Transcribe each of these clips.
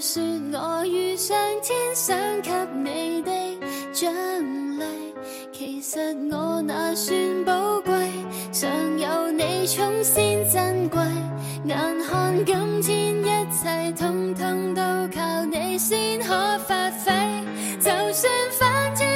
说我遇上天想给你的奖励，其实我那算宝贵，常有你宠先珍贵，眼看今天一切通通都靠你先可发挥，就算反天。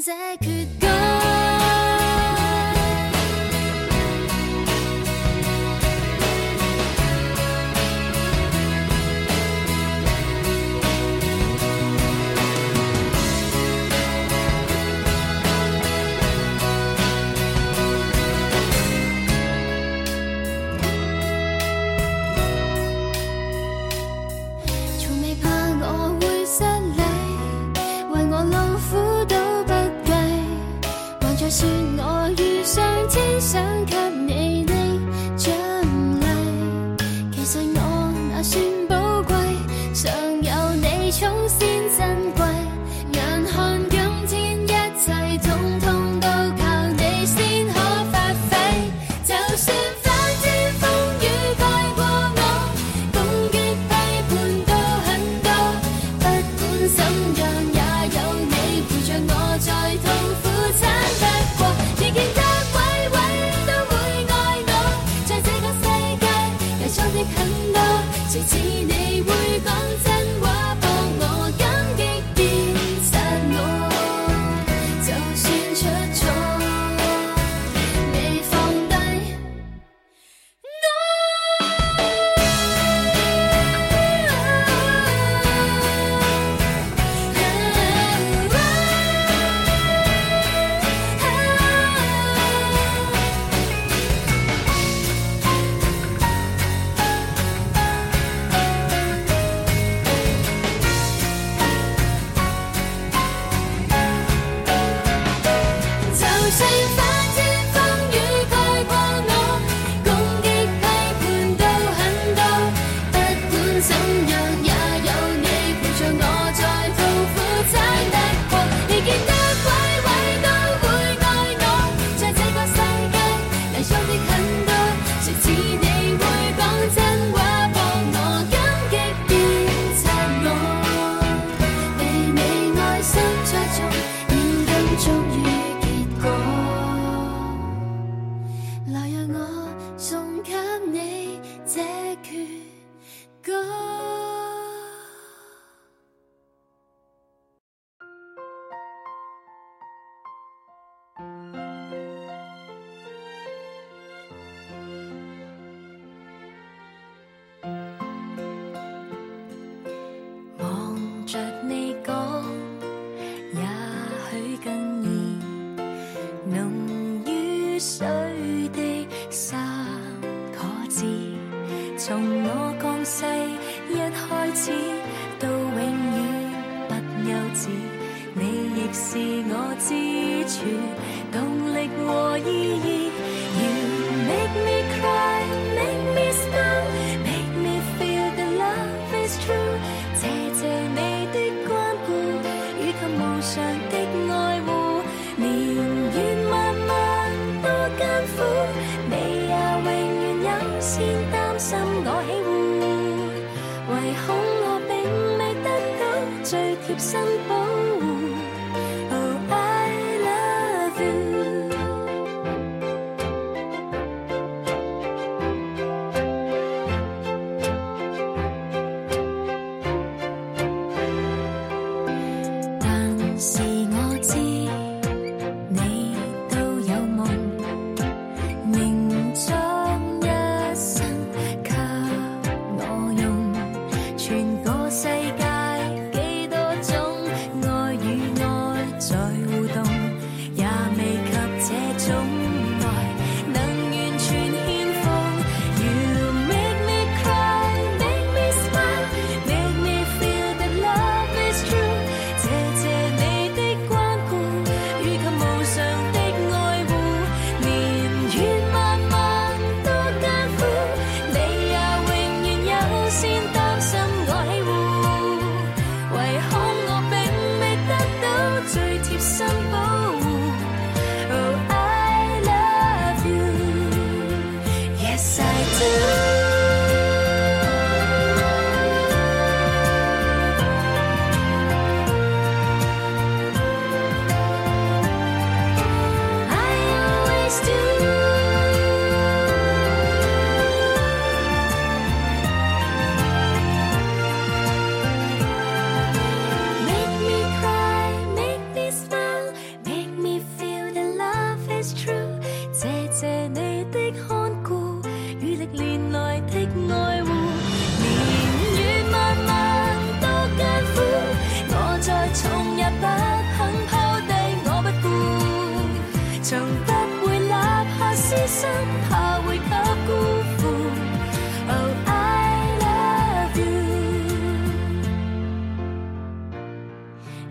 Zeku 谁知你会讲 say 水的三个字从我降世一开始到永远不休止。你亦是我支柱动力和意义最贴身保。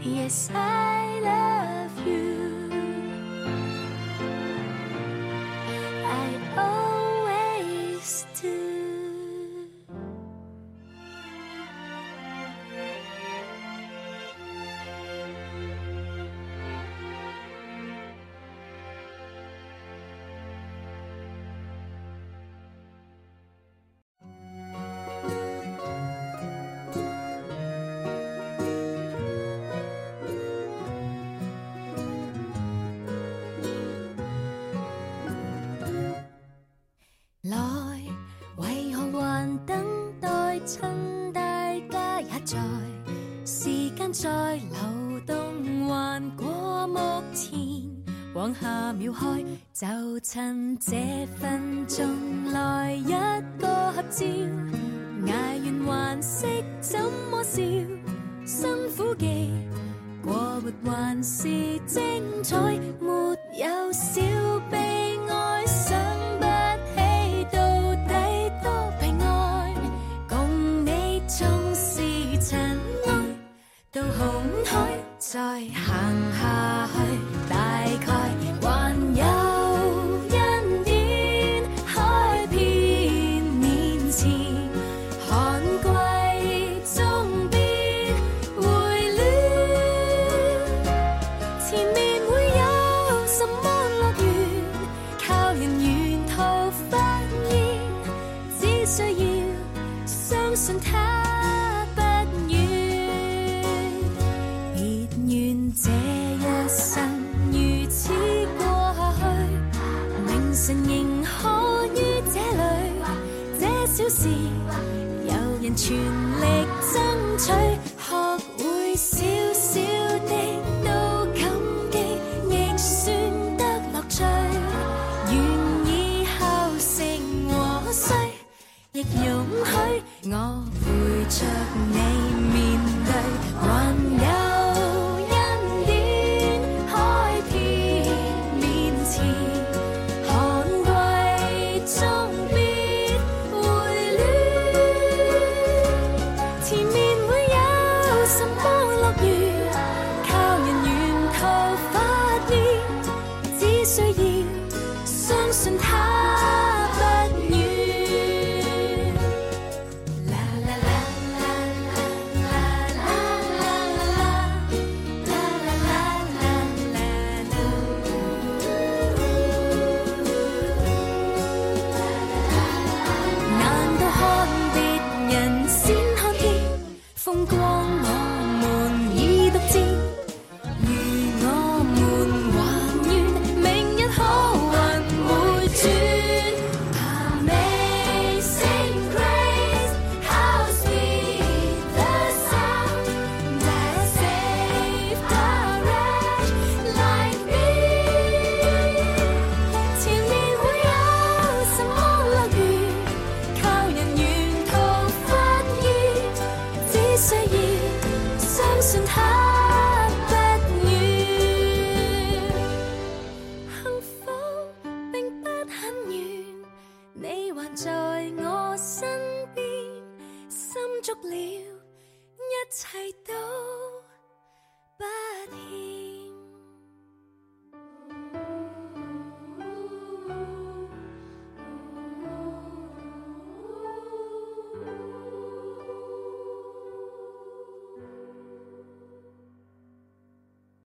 Yes, I love you. 秒开就趁这分钟来一个合照。挨完还识怎么笑？辛苦极过活还是精彩没有少 listen 足了一切都不欠。